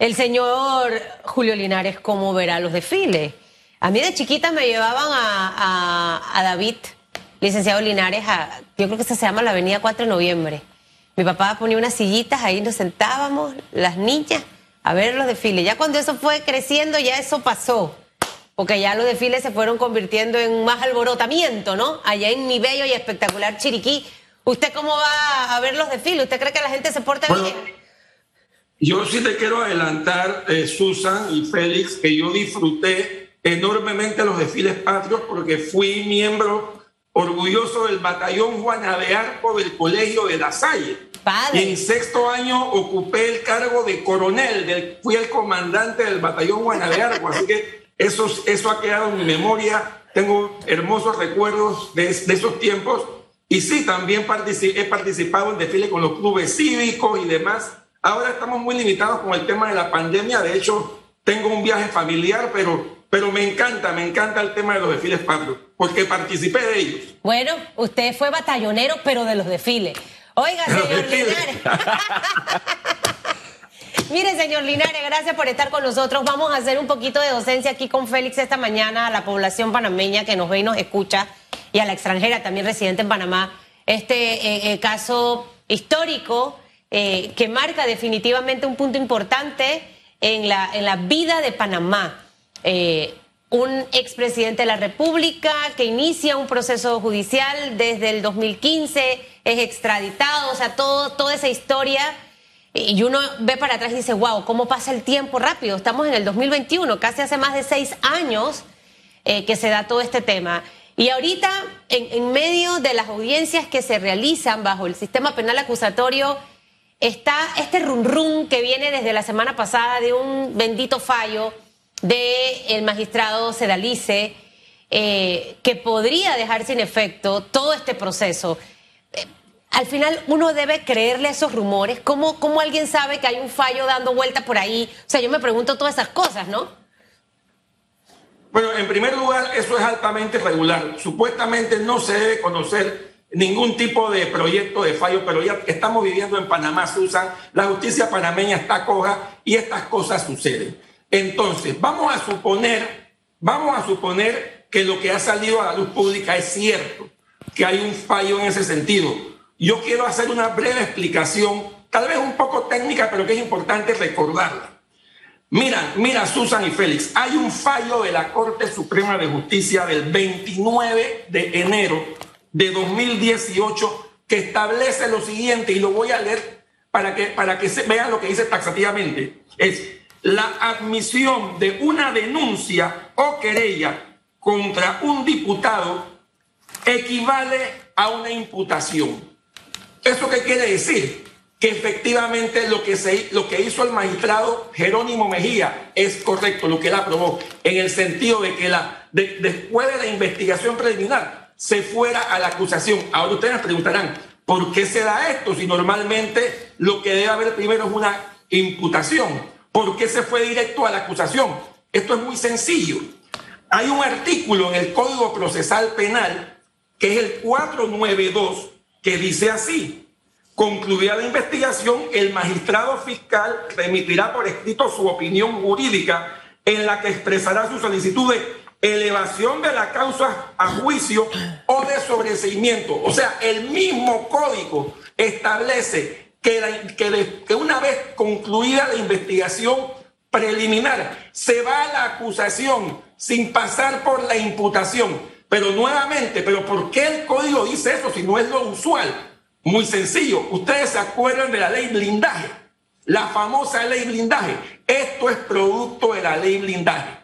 El señor Julio Linares, ¿cómo verá los desfiles? A mí de chiquita me llevaban a, David, licenciado Linares, a, yo creo que se llama la Avenida 4 de Noviembre. Mi papá ponía unas sillitas, ahí nos sentábamos, las niñas, a ver los desfiles. Ya cuando eso fue creciendo, ya eso pasó. Porque ya los desfiles se fueron convirtiendo en más alborotamiento, ¿no? Allá en mi bello y espectacular Chiriquí. ¿Usted cómo va a ver los desfiles? ¿Usted cree que la gente se porta bien? Yo sí te quiero adelantar, eh, Susan y Félix, que yo disfruté enormemente los desfiles patrios porque fui miembro orgulloso del batallón Juana de Arco del Colegio de La Salle. Y en sexto año ocupé el cargo de coronel, del, fui el comandante del batallón Juana de Arco, así que eso, eso ha quedado en mi memoria. Tengo hermosos recuerdos de, de esos tiempos. Y sí, también he participado en desfiles con los clubes cívicos y demás. Ahora estamos muy limitados con el tema de la pandemia. De hecho, tengo un viaje familiar, pero, pero me encanta, me encanta el tema de los desfiles patrios, porque participé de ellos. Bueno, usted fue batallonero, pero de los desfiles. Oiga, señor Linares. Mire, señor Linares, gracias por estar con nosotros. Vamos a hacer un poquito de docencia aquí con Félix esta mañana a la población panameña que nos ve y nos escucha y a la extranjera también residente en Panamá. Este eh, eh, caso histórico eh, que marca definitivamente un punto importante en la, en la vida de Panamá. Eh, un expresidente de la República que inicia un proceso judicial desde el 2015, es extraditado, o sea, todo, toda esa historia. Y uno ve para atrás y dice, wow, ¿cómo pasa el tiempo rápido? Estamos en el 2021, casi hace más de seis años eh, que se da todo este tema. Y ahorita, en, en medio de las audiencias que se realizan bajo el sistema penal acusatorio, está este run run que viene desde la semana pasada de un bendito fallo del magistrado Sedalice eh, que podría dejar sin efecto todo este proceso. Eh, al final uno debe creerle esos rumores. ¿Cómo, ¿Cómo alguien sabe que hay un fallo dando vuelta por ahí? O sea, yo me pregunto todas esas cosas, ¿no? Bueno, en primer lugar, eso es altamente regular. Supuestamente no se debe conocer ningún tipo de proyecto de fallo, pero ya estamos viviendo en Panamá, Susan, la justicia panameña está coja y estas cosas suceden. Entonces, vamos a suponer, vamos a suponer que lo que ha salido a la luz pública es cierto, que hay un fallo en ese sentido. Yo quiero hacer una breve explicación, tal vez un poco técnica, pero que es importante recordarla. Mira, mira, Susan y Félix, hay un fallo de la Corte Suprema de Justicia del 29 de enero de 2018 que establece lo siguiente, y lo voy a leer para que, para que se vean lo que dice taxativamente. Es la admisión de una denuncia o querella contra un diputado equivale a una imputación. ¿Eso qué quiere decir? Que efectivamente lo que, se, lo que hizo el magistrado Jerónimo Mejía es correcto, lo que él aprobó, en el sentido de que la, después de la investigación preliminar, se fuera a la acusación. Ahora ustedes me preguntarán, ¿por qué se da esto si normalmente lo que debe haber primero es una imputación? ¿Por qué se fue directo a la acusación? Esto es muy sencillo. Hay un artículo en el Código Procesal Penal, que es el 492, que dice así. Concluida la investigación, el magistrado fiscal remitirá por escrito su opinión jurídica en la que expresará su solicitud de elevación de la causa a juicio o de sobreseimiento. O sea, el mismo código establece que, que, una vez concluida la investigación preliminar, se va a la acusación sin pasar por la imputación. Pero nuevamente, ¿pero por qué el código dice eso si no es lo usual? Muy sencillo. Ustedes se acuerdan de la ley blindaje, la famosa ley blindaje. Esto es producto de la ley blindaje.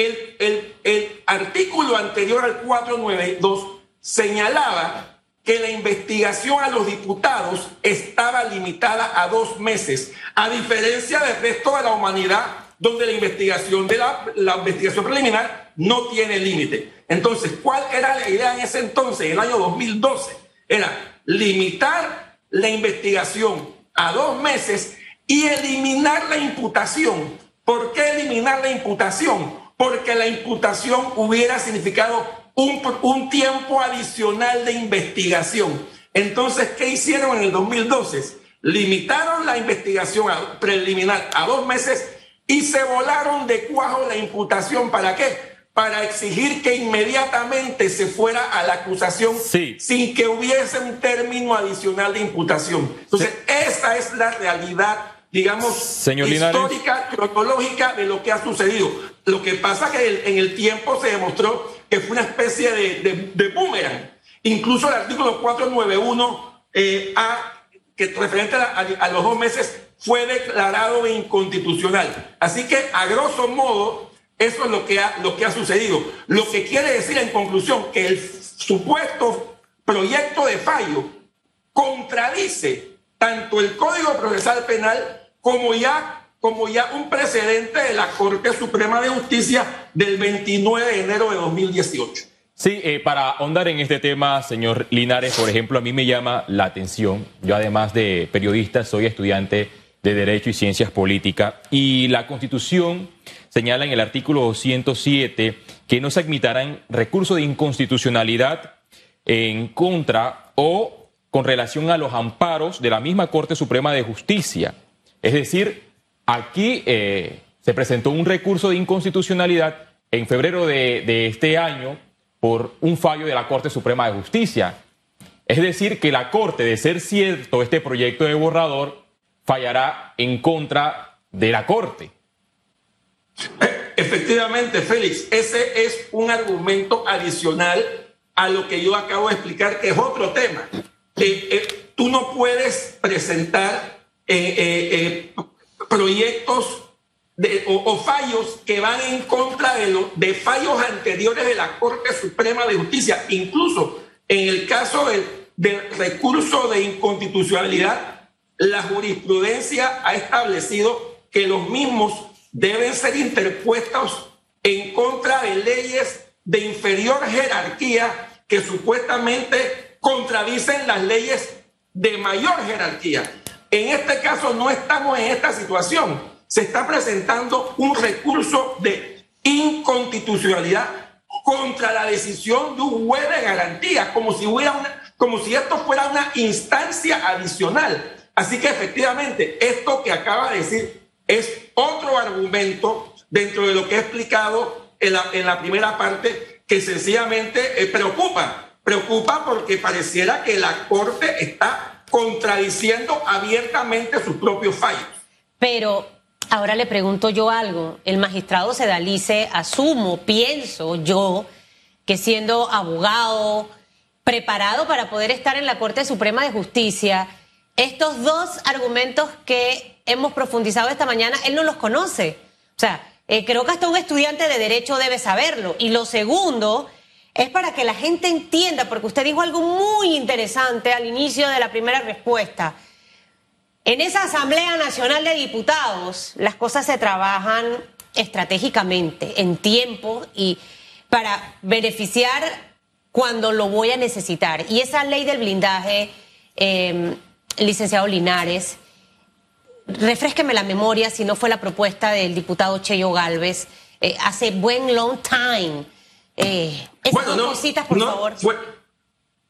El, artículo anterior al 492 señalaba que la investigación a los diputados estaba limitada a dos meses, a diferencia del resto de la humanidad, donde la investigación de la, la investigación preliminar no tiene límite. Entonces, ¿cuál era la idea en ese entonces, en el año 2012? Era limitar la investigación a dos meses y eliminar la imputación. ¿Por qué eliminar la imputación? Porque la imputación hubiera significado un, un tiempo adicional de investigación. Entonces, ¿qué hicieron en el 2012? Limitaron la investigación preliminar a dos meses y se volaron de cuajo la imputación. ¿Para qué? Para exigir que inmediatamente se fuera a la acusación sin que hubiese un término adicional de imputación. Entonces, esa es la realidad digamos, histórica, cronológica de lo que ha sucedido. Lo que pasa es que en el tiempo se demostró que fue una especie de, de, boomerang. Incluso el artículo 491 eh, a, que referente a, los dos meses fue declarado inconstitucional. Así que, a grosso modo, eso es lo que, ha, lo que ha sucedido. Lo que quiere decir en conclusión que el supuesto proyecto de fallo contradice tanto el Código Procesal Penal como ya, como ya un precedente de la Corte Suprema de Justicia del 29 de enero de 2018. Sí, eh, para ahondar en este tema, señor Linares, por ejemplo, a mí me llama la atención, yo además de periodista soy estudiante de Derecho y Ciencias Políticas y la Constitución señala en el artículo 207 que no se admitirán recursos de inconstitucionalidad en contra o con relación a los amparos de la misma Corte Suprema de Justicia. Es decir, aquí eh, se presentó un recurso de inconstitucionalidad en febrero de, este año por un fallo de la Corte Suprema de Justicia. Es decir, que la Corte, de ser cierto este proyecto de borrador, fallará en contra de la Corte. Efectivamente, Félix, ese es un argumento adicional a lo que yo acabo de explicar, que es otro tema. Eh, eh, tú no puedes presentar proyectos o, fallos que van en contra de, de fallos anteriores de la Corte Suprema de Justicia. Incluso en el caso del, del recurso de inconstitucionalidad, la jurisprudencia ha establecido que los mismos deben ser interpuestos en contra de leyes de inferior jerarquía que supuestamente contradicen las leyes de mayor jerarquía. En este caso no estamos en esta situación. Se está presentando un recurso de inconstitucionalidad contra la decisión de un juez de garantía, como si, hubiera una, como si esto fuera una instancia adicional. Así que efectivamente, esto que acaba de decir es otro argumento dentro de lo que he explicado en la, en la primera parte que sencillamente eh, preocupa. Preocupa porque pareciera que la Corte está contradiciendo abiertamente sus propios fallos. Pero ahora le pregunto yo algo. El magistrado Sedalice, asumo, pienso yo, que siendo abogado, preparado para poder estar en la Corte Suprema de Justicia, estos dos argumentos que hemos profundizado esta mañana, él no los conoce. O sea, eh, creo que hasta un estudiante de derecho debe saberlo. Y lo segundo es para que la gente entienda, porque usted dijo algo muy interesante al inicio de la primera respuesta. En esa Asamblea Nacional de Diputados, las cosas se trabajan estratégicamente, en tiempo y para beneficiar cuando lo voy a necesitar. Y esa ley del blindaje, em, licenciado Linares, refresqueme la memoria si no fue la propuesta del diputado Cheyo Galvez, eh, hace buen long time eh, bueno, no, cositas, por favor.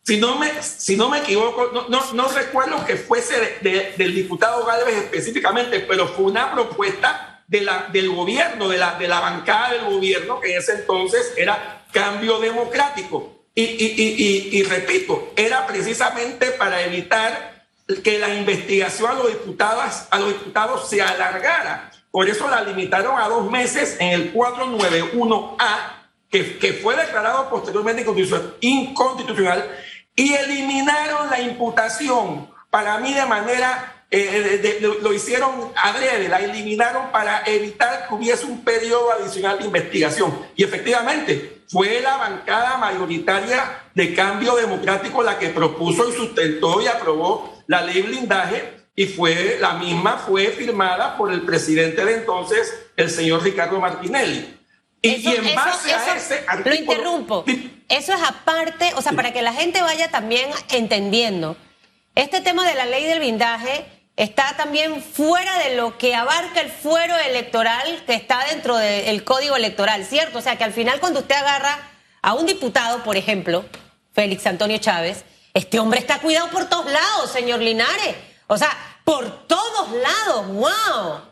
si, no me, si no me equivoco, no, no, recuerdo que fuese del diputado Galvez específicamente, pero fue una propuesta de la, del gobierno, de la, de la bancada del gobierno, que en ese entonces era cambio democrático. Y, y, y, y, repito, era precisamente para evitar que la investigación a los diputados, a los diputados se alargara. Por eso la limitaron a dos meses en el 491A que, fue declarado posteriormente inconstitucional, y eliminaron la imputación, para mí de manera, eh, lo hicieron adrede, la eliminaron para evitar que hubiese un periodo adicional de investigación. Y efectivamente, fue la bancada mayoritaria de cambio democrático la que propuso y sustentó y aprobó la ley blindaje y fue la misma fue firmada por el presidente de entonces, el señor Ricardo Martinelli. Y, en base a ese Lo interrumpo. Eso es aparte, o sea, para que la gente vaya también entendiendo. Este tema de la ley del blindaje está también fuera de lo que abarca el fuero electoral que está dentro del código electoral, ¿cierto? O sea, que al final cuando usted agarra a un diputado, por ejemplo, Félix Antonio Chávez, este hombre está cuidado por todos lados, señor Linares. O sea, por todos lados, wow.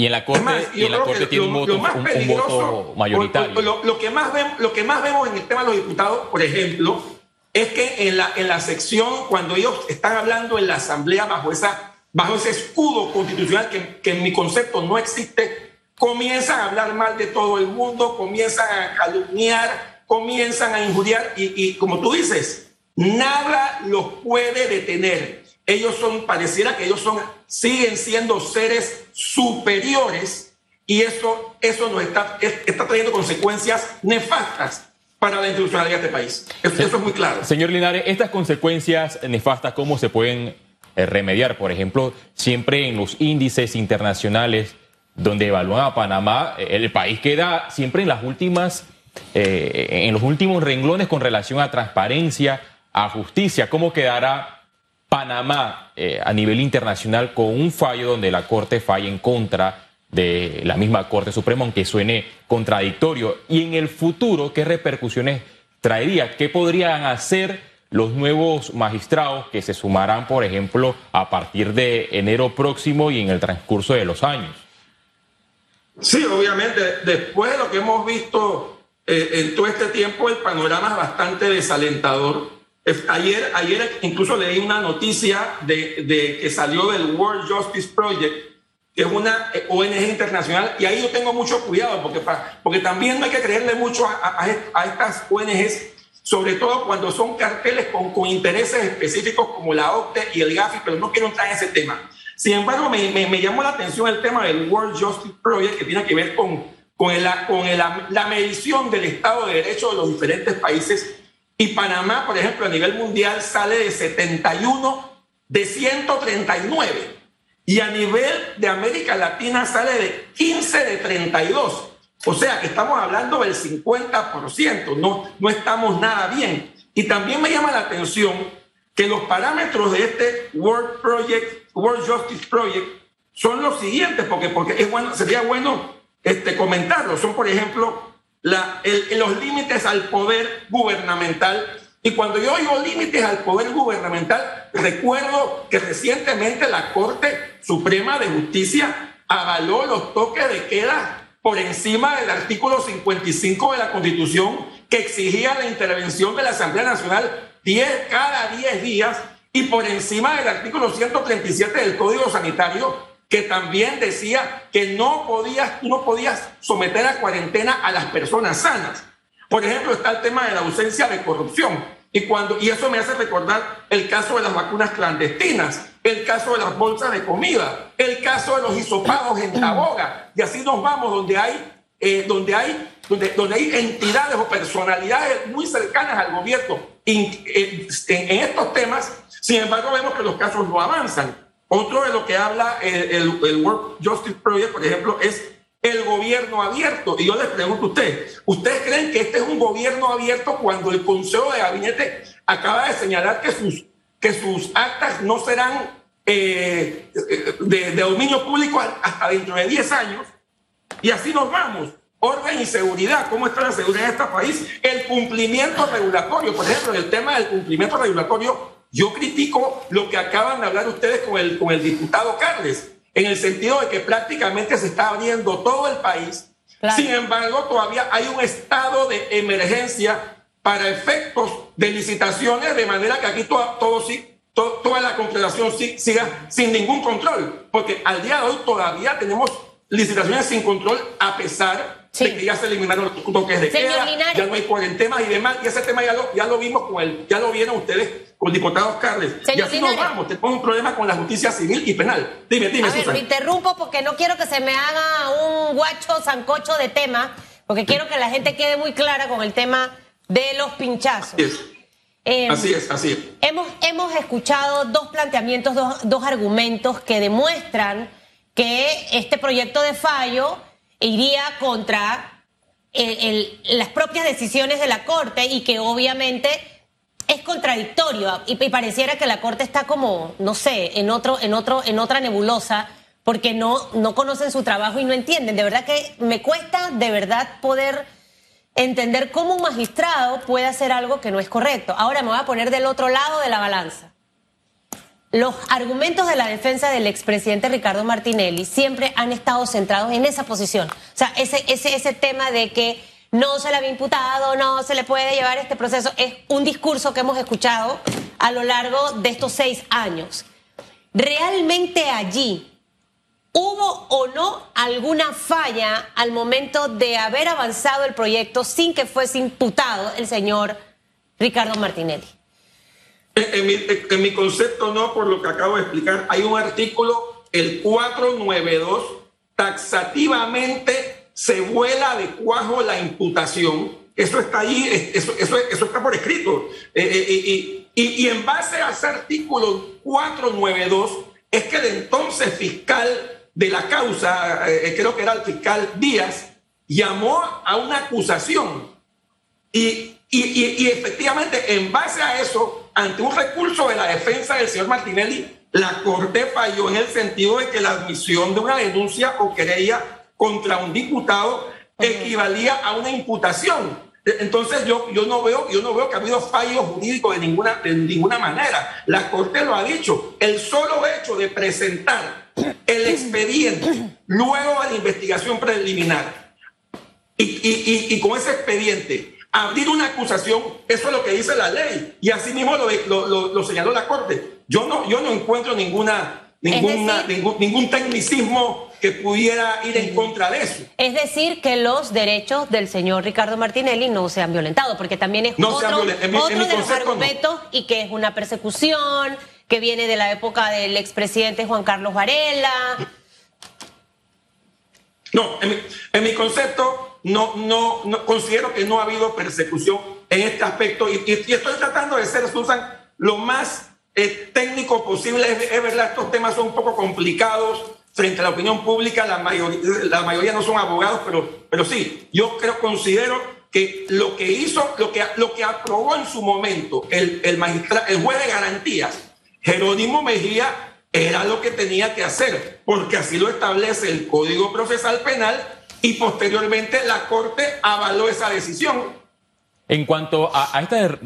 Y en la Corte, y en la corte tiene un, voto, un, voto, mayoritario. Lo, que más vemos, lo que más vemos en el tema de los diputados, por ejemplo, es que en la, en la sección, cuando ellos están hablando en la Asamblea bajo, esa, bajo ese escudo constitucional que, que en mi concepto no existe, comienzan a hablar mal de todo el mundo, comienzan a calumniar, comienzan a injuriar y, y como tú dices, nada los puede detener. Ellos son, pareciera que ellos son, siguen siendo seres superiores y eso, eso nos está, está trayendo consecuencias nefastas para la institucionalidad de este país. Eso, es muy claro. Señor Linares, estas consecuencias nefastas, ¿cómo se pueden eh, remediar? Por ejemplo, siempre en los índices internacionales donde evalúan a Panamá, eh, el país queda siempre en las últimas, eh, en los últimos renglones con relación a transparencia, a justicia. ¿Cómo quedará Panamá eh, a nivel internacional con un fallo donde la Corte falla en contra de la misma Corte Suprema, aunque suene contradictorio. Y en el futuro, ¿qué repercusiones traería? ¿Qué podrían hacer los nuevos magistrados que se sumarán, por ejemplo, a partir de enero próximo y en el transcurso de los años? Sí, obviamente, después de lo que hemos visto eh, en todo este tiempo, el panorama es bastante desalentador Ayer, ayer incluso leí una noticia de, de, que salió del World Justice Project, que es una eh, ONG internacional, y ahí yo tengo mucho cuidado, porque, porque también no hay que creerle mucho a, a, estas ONGs, sobre todo cuando son carteles con, con, intereses específicos como la OCTE y el GAFI, pero no quiero entrar en ese tema. Sin embargo, me, me, llamó la atención el tema del World Justice Project, que tiene que ver con, con, el, con la medición del Estado de Derecho de los diferentes países y Panamá, por ejemplo, a nivel mundial sale de 71 de 139. Y a nivel de América Latina sale de 15 de 32. O sea que estamos hablando del 50%, no, no estamos nada bien. Y también me llama la atención que los parámetros de este World Project, World Justice Project, son los siguientes, porque, porque es bueno, sería bueno este, comentarlos. Son, por ejemplo, la, los límites al poder gubernamental. Y cuando yo oigo límites al poder gubernamental, recuerdo que recientemente la Corte Suprema de Justicia avaló los toques de queda por encima del artículo 55 de la Constitución que exigía la intervención de la Asamblea Nacional 10 cada 10 días y por encima del artículo 137 del Código Sanitario que también decía que no podías, no podías someter a cuarentena a las personas sanas. Por ejemplo, está el tema de la ausencia de corrupción. Y, cuando, y eso me hace recordar el caso de las vacunas clandestinas, el caso de las bolsas de comida, el caso de los hisopados en Taboga. Y así nos vamos donde hay, eh, donde hay, donde, donde hay entidades o personalidades muy cercanas al gobierno en, en estos temas. Sin embargo, vemos que los casos no avanzan. Otro de lo que habla el, World Justice Project, por ejemplo, es el gobierno abierto. Y yo les pregunto a ustedes, ¿ustedes creen que este es un gobierno abierto cuando el Consejo de Gabinete acaba de señalar que sus, que sus actas no serán eh, de, de, dominio público hasta dentro de 10 años? Y así nos vamos. Orden y seguridad, ¿cómo está la seguridad en este país? El cumplimiento regulatorio, por ejemplo, el tema del cumplimiento regulatorio, yo critico lo que acaban de hablar ustedes con el, con el diputado Carles, en el sentido de que prácticamente se está abriendo todo el país. Sin embargo, todavía hay un estado de emergencia para efectos de licitaciones, de manera que aquí todo, todo, toda la confederación siga sin ningún control, porque al día de hoy todavía tenemos licitaciones sin control a pesar de que ya se eliminaron los toques de queda, ya no hay cuarentenas y demás, y ese tema ya lo, ya lo vimos con el, ya lo vieron ustedes con diputados Carles. y así nos vamos, tenemos un problema con la justicia civil y penal. Dime, dime, A ver, me interrumpo porque no quiero que se me haga un guacho sancocho de tema, porque quiero que la gente quede muy clara con el tema de los pinchazos. Así es, em, así, es así es. Hemos, hemos escuchado dos planteamientos, dos, dos argumentos que demuestran que este proyecto de fallo iría contra las propias decisiones de la Corte y que obviamente es contradictorio y, pareciera que la Corte está como, no sé, en otro, en otro, en otra nebulosa porque no, no conocen su trabajo y no entienden. De verdad que me cuesta de verdad poder entender cómo un magistrado puede hacer algo que no es correcto. Ahora me voy a poner del otro lado de la balanza. Los argumentos de la defensa del expresidente Ricardo Martinelli siempre han estado centrados en esa posición. O sea, ese, ese, ese tema de que no se le había imputado, no se le puede llevar este proceso, es un discurso que hemos escuchado a lo largo de estos seis años. ¿Realmente allí hubo o no alguna falla al momento de haber avanzado el proyecto sin que fuese imputado el señor Ricardo Martinelli? En, mi, concepto no, por lo que acabo de explicar, hay un artículo, el 492, taxativamente se vuela de cuajo la imputación. Eso está ahí, eso, eso, eso está por escrito. Eh, eh, y, y, en base a ese artículo 492, es que el entonces fiscal de la causa, eh, creo que era el fiscal Díaz, llamó a una acusación. Y, y, efectivamente, en base a eso, ante un recurso de la defensa del señor Martinelli, la Corte falló en el sentido de que la admisión de una denuncia o querella contra un diputado equivalía a una imputación. Entonces yo, yo, no veo, yo no veo que ha habido fallo jurídico de ninguna, de ninguna manera. La Corte lo ha dicho. El solo hecho de presentar el expediente luego de la investigación preliminar y, y, y, y con ese expediente abrir una acusación, eso es lo que dice la ley. Y así mismo lo, lo, lo, señaló la Corte. Yo no, yo no encuentro ninguna, ninguna, ningún, ningún tecnicismo que pudiera ir en contra de eso. Es decir, que los derechos del señor Ricardo Martinelli no se han violentado, porque también es otro, de los argumentos y que es una persecución que viene de la época del expresidente Juan Carlos Varela. No, en mi concepto, no, no, no, considero que no ha habido persecución en este aspecto y, estoy tratando de ser, Susan, lo más eh, técnico posible. Es, verdad, estos temas son un poco complicados frente a la opinión pública. La mayoría, la mayoría no son abogados, pero, pero sí, yo creo, considero que lo que hizo, lo que, lo que aprobó en su momento el, el, el juez de garantías, Jerónimo Mejía, era lo que tenía que hacer, porque así lo establece el Código Procesal Penal y posteriormente la Corte avaló esa decisión. En cuanto a, esta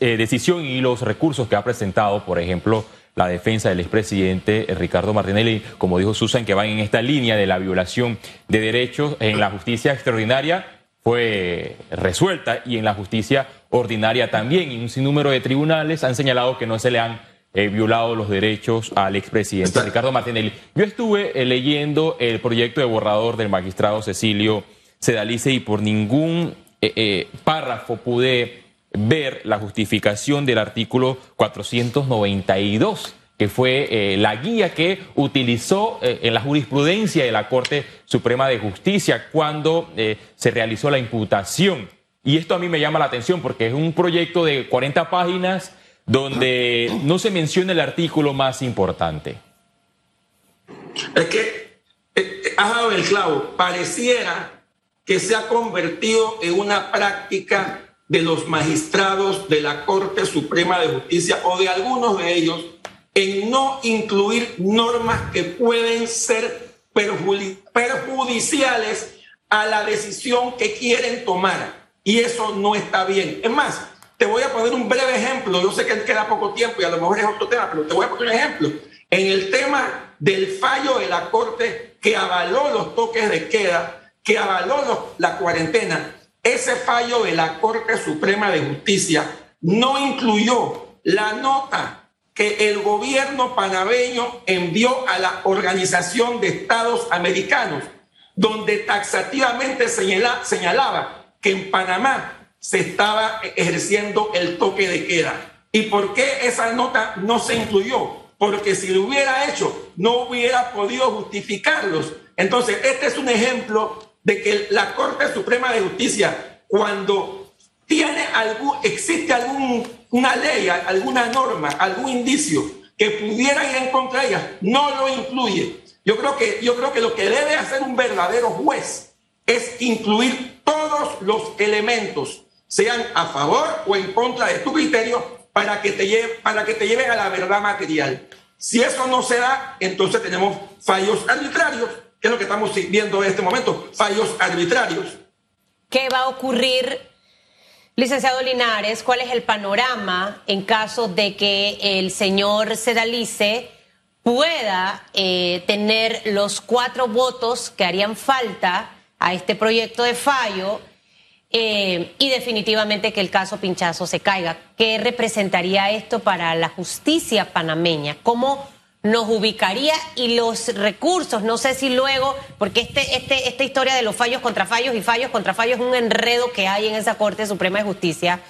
eh, decisión y los recursos que ha presentado, por ejemplo, la defensa del expresidente Ricardo Martinelli, como dijo Susan, que van en esta línea de la violación de derechos en la justicia extraordinaria, fue resuelta y en la justicia ordinaria también. Y un sinnúmero de tribunales han señalado que no se le han eh, violado los derechos al expresidente Ricardo Martinelli. Yo estuve eh, leyendo el proyecto de borrador del magistrado Cecilio Sedalice y por ningún eh, párrafo pude ver la justificación del artículo 492 que fue la guía que utilizó en la jurisprudencia de la Corte Suprema de Justicia cuando se realizó la imputación. Y esto a mí me llama la atención porque es un proyecto de 40 páginas donde no se menciona el artículo más importante. Es que eh, eh, has dado el clavo. Pareciera que se ha convertido en una práctica de los magistrados de la Corte Suprema de Justicia o de algunos de ellos en no incluir normas que pueden ser perjudiciales a la decisión que quieren tomar. Y eso no está bien. Es más, te voy a poner un breve ejemplo. Yo sé que queda poco tiempo y a lo mejor es otro tema, pero te voy a poner un ejemplo. En el tema del fallo de la Corte que avaló los toques de queda, que avaló la cuarentena, ese fallo de la Corte Suprema de Justicia no incluyó la nota que el gobierno panameño envió a la Organización de Estados Americanos, donde taxativamente señalaba que en Panamá se estaba ejerciendo el toque de queda. ¿Y por qué esa nota no se incluyó? Porque si lo hubiera hecho, no hubiera podido justificarlos. Entonces, este es un ejemplo de que la Corte Suprema de Justicia, cuando tiene algún, existe alguna ley, alguna norma, algún indicio que pudiera ir en contra de ella, no lo incluye. Yo creo que, yo creo que lo que debe hacer un verdadero juez es incluir todos los elementos sean a favor o en contra de tu criterio para que te, lleve, para que te lleven a la verdad material. Si eso no se da, entonces tenemos fallos arbitrarios, que es lo que estamos viendo en este momento, fallos arbitrarios. ¿Qué va a ocurrir Licenciado Linares, ¿cuál es el panorama en caso de que el señor Sedalice pueda eh, tener los cuatro votos que harían falta a este proyecto de fallo eh, y definitivamente que el caso Pinchazo se caiga? ¿Qué representaría esto para la justicia panameña? ¿Cómo nos ubicaría y los recursos, no sé si luego, porque este, este, esta historia de los fallos contra fallos y fallos contra fallos es un enredo que hay en esa Corte Suprema de Justicia,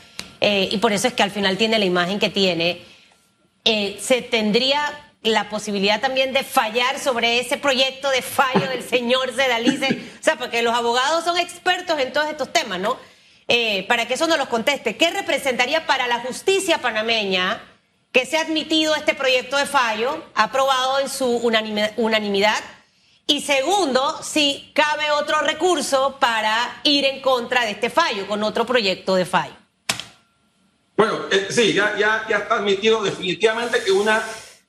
eh, y por eso es que al final tiene la imagen que tiene, eh, se tendría la posibilidad también de fallar sobre ese proyecto de fallo del señor Zedalice, o sea, porque los abogados son expertos en todos estos temas, ¿no? Eh, para que eso nos los conteste, ¿qué representaría para la justicia panameña? que se ha admitido este proyecto de fallo, aprobado en su unanimidad. Y segundo, si cabe otro recurso para ir en contra de este fallo, con otro proyecto de fallo. Bueno, eh, sí, ya, ya, ya está admitido definitivamente que una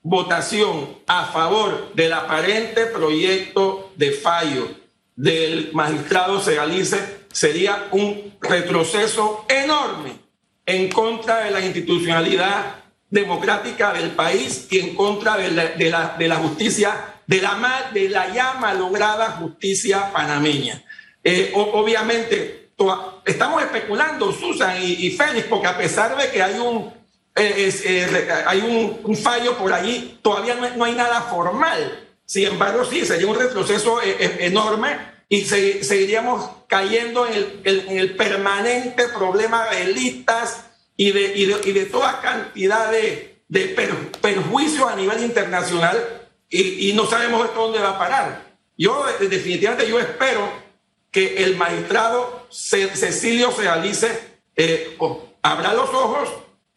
votación a favor del aparente proyecto de fallo del magistrado Segalice sería un retroceso enorme en contra de la institucionalidad democrática del país y en contra de la, de la, de la justicia, de la, de la ya malograda justicia panameña. Eh, obviamente, estamos especulando, Susan y, Félix, porque a pesar de que hay un, eh, eh, hay un, fallo por ahí, todavía no, hay nada formal. Sin embargo, sí, sería un retroceso enorme y seguiríamos cayendo en el, en el permanente problema de listas y de, y de, y de toda cantidad de, de perjuicios a nivel internacional y, y, no sabemos esto dónde va a parar. Yo definitivamente yo espero que el magistrado Cecilio Sealice eh, abra los ojos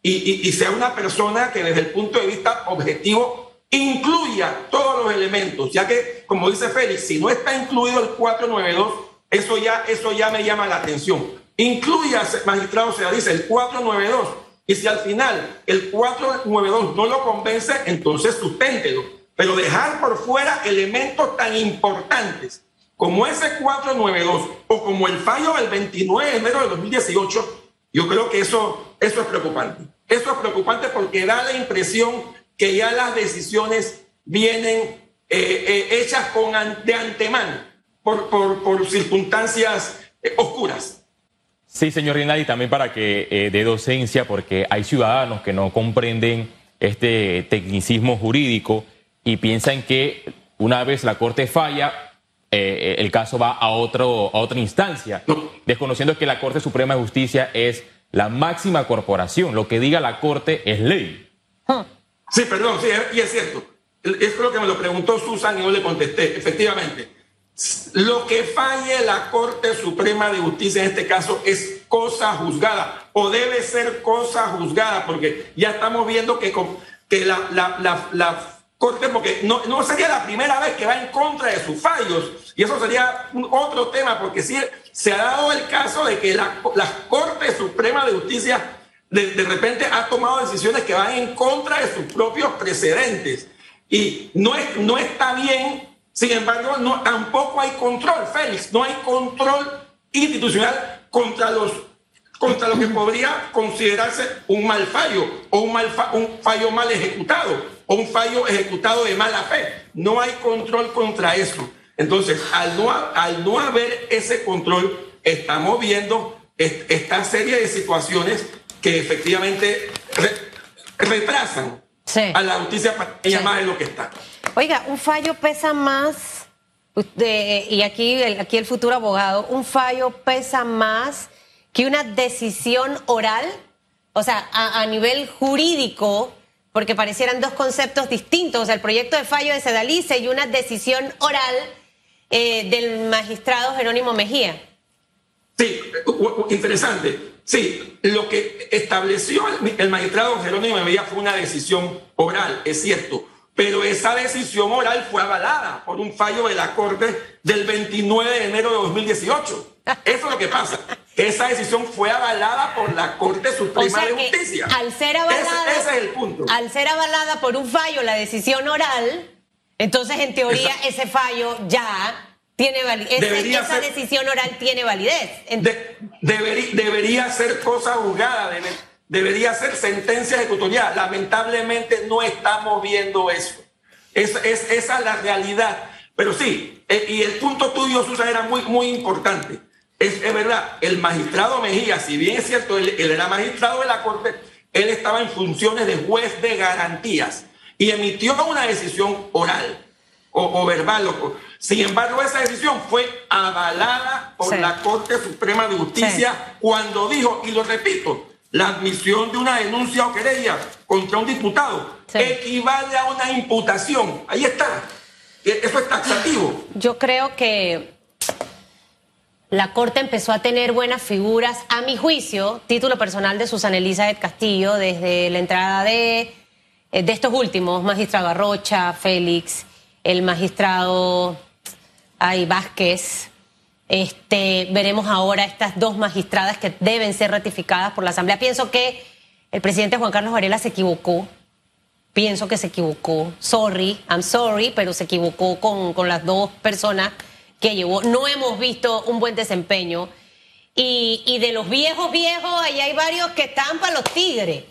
y, y, sea una persona que desde el punto de vista objetivo incluya todos los elementos, ya que, como dice Félix, si no está incluido el 492, eso ya, eso ya me llama la atención. Incluya, magistrado, se dice el 492. Y si al final el 492 no lo convence, entonces susténtelo. Pero dejar por fuera elementos tan importantes como ese 492 o como el fallo del 29 de enero de 2018, yo creo que eso, eso es preocupante. Eso es preocupante porque da la impresión que ya las decisiones vienen eh, eh, hechas con, de antemano por, por, por circunstancias eh, oscuras. Sí, señor Rinaldi, también para que dé docencia, porque hay ciudadanos que no comprenden este tecnicismo jurídico y piensan que una vez la Corte falla, eh, el caso va a, otro, a otra instancia, desconociendo que la Corte Suprema de Justicia es la máxima corporación. Lo que diga la Corte es ley. Sí, perdón, sí, y es cierto. Es lo que me lo preguntó Susan y yo le contesté. Efectivamente, lo que falle la Corte Suprema de Justicia en este caso es cosa juzgada o debe ser cosa juzgada porque ya estamos viendo que, que la, la, la, Corte, porque no, no, sería la primera vez que va en contra de sus fallos y eso sería otro tema porque sí se ha dado el caso de que la, Corte Suprema de Justicia de, de repente ha tomado decisiones que van en contra de sus propios precedentes y no, es, no está bien sin embargo, no, tampoco hay control, Félix, no hay control institucional contra los contra lo que podría considerarse un mal fallo o un, mal un fallo mal ejecutado o un fallo ejecutado de mala fe. No hay control contra eso. Entonces, al no, al no haber ese control, estamos viendo esta serie de situaciones que efectivamente retrasan a la justicia para más de lo que está. Oiga, un fallo pesa más, y aquí el, aquí el futuro abogado, un fallo pesa más que una decisión oral, o sea, a, nivel jurídico, porque parecieran dos conceptos distintos, el proyecto de fallo de Sedalice y una decisión oral eh, del magistrado Jerónimo Mejía. Sí, interesante. Sí, lo que estableció el, magistrado Jerónimo Mejía fue una decisión oral, es cierto pero esa decisión oral fue avalada por un fallo de la Corte del 29 de enero de 2018. Eso es lo que pasa. Esa decisión fue avalada por la Corte Suprema de Justicia. Al ser avalada, ese, es el punto. Al ser avalada por un fallo la decisión oral, entonces en teoría ese fallo ya tiene validez. Esa ser- decisión oral tiene validez. De- debería ser cosa juzgada, debe- debería ser sentencia ejecutorial. Lamentablemente no estamos viendo eso. Es, es- esa es la realidad. Pero sí, eh, y el punto tuyo, Susan, era muy, muy importante. Es, es verdad, el magistrado Mejía, si bien es cierto, él, él era magistrado de la Corte, él estaba en funciones de juez de garantías y emitió una decisión oral o, o verbal. o- sin embargo, esa decisión fue avalada por Sí. la Corte Suprema de Justicia cuando dijo, y lo repito, la admisión de una denuncia o querella contra un diputado Sí. equivale a una imputación. Ahí está. E- Eso es taxativo. Yo creo que la Corte empezó a tener buenas figuras, a mi juicio, título personal de Susana Elizabeth Castillo, desde la entrada de, de estos últimos, magistrado Arrocha, Félix, el magistrado ay, Vázquez. Este, veremos ahora estas dos magistradas que deben ser ratificadas por la Asamblea. Pienso que el presidente Juan Carlos Varela se equivocó pienso que se equivocó. Sorry, I'm sorry, pero se equivocó con, con las dos personas que llevó. No hemos visto un buen desempeño. Y, y de los viejos, viejos, ahí hay varios que están para los tigres.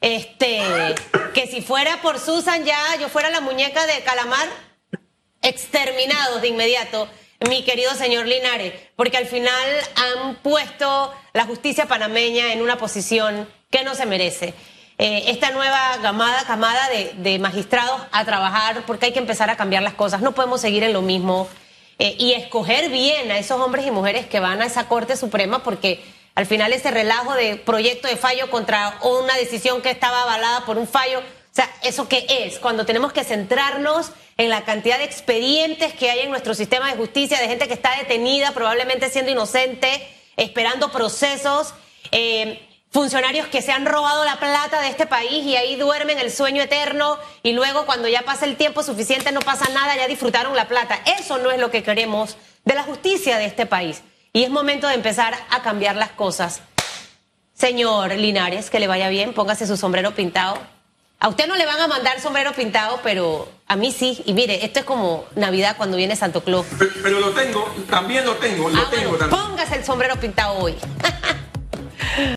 Este, que si fuera por Susan ya, yo fuera la muñeca de Calamar, exterminados de inmediato, mi querido señor Linares, porque al final han puesto la justicia panameña en una posición que no se merece. Eh, esta nueva camada, camada de, de magistrados a trabajar, porque hay que empezar a cambiar las cosas, no podemos seguir en lo mismo eh, y escoger bien a esos hombres y mujeres que van a esa Corte Suprema, porque al final ese relajo de proyecto de fallo contra una decisión que estaba avalada por un fallo, o sea, ¿eso qué es? Cuando tenemos que centrarnos en la cantidad de expedientes que hay en nuestro sistema de justicia, de gente que está detenida, probablemente siendo inocente, esperando procesos, eh, funcionarios que se han robado la plata de este país y ahí duermen el sueño eterno y luego cuando ya pasa el tiempo suficiente no pasa nada, ya disfrutaron la plata. Eso no es lo que queremos de la justicia de este país. Y es momento de empezar a cambiar las cosas. Señor Linares, que le vaya bien, póngase su sombrero pintado. A usted no le van a mandar sombrero pintado, pero a mí sí. Y mire, esto es como Navidad cuando viene Santo Claus. Pero, pero lo tengo, también lo tengo, lo Ah, tengo bueno, también. póngase el sombrero pintado hoy.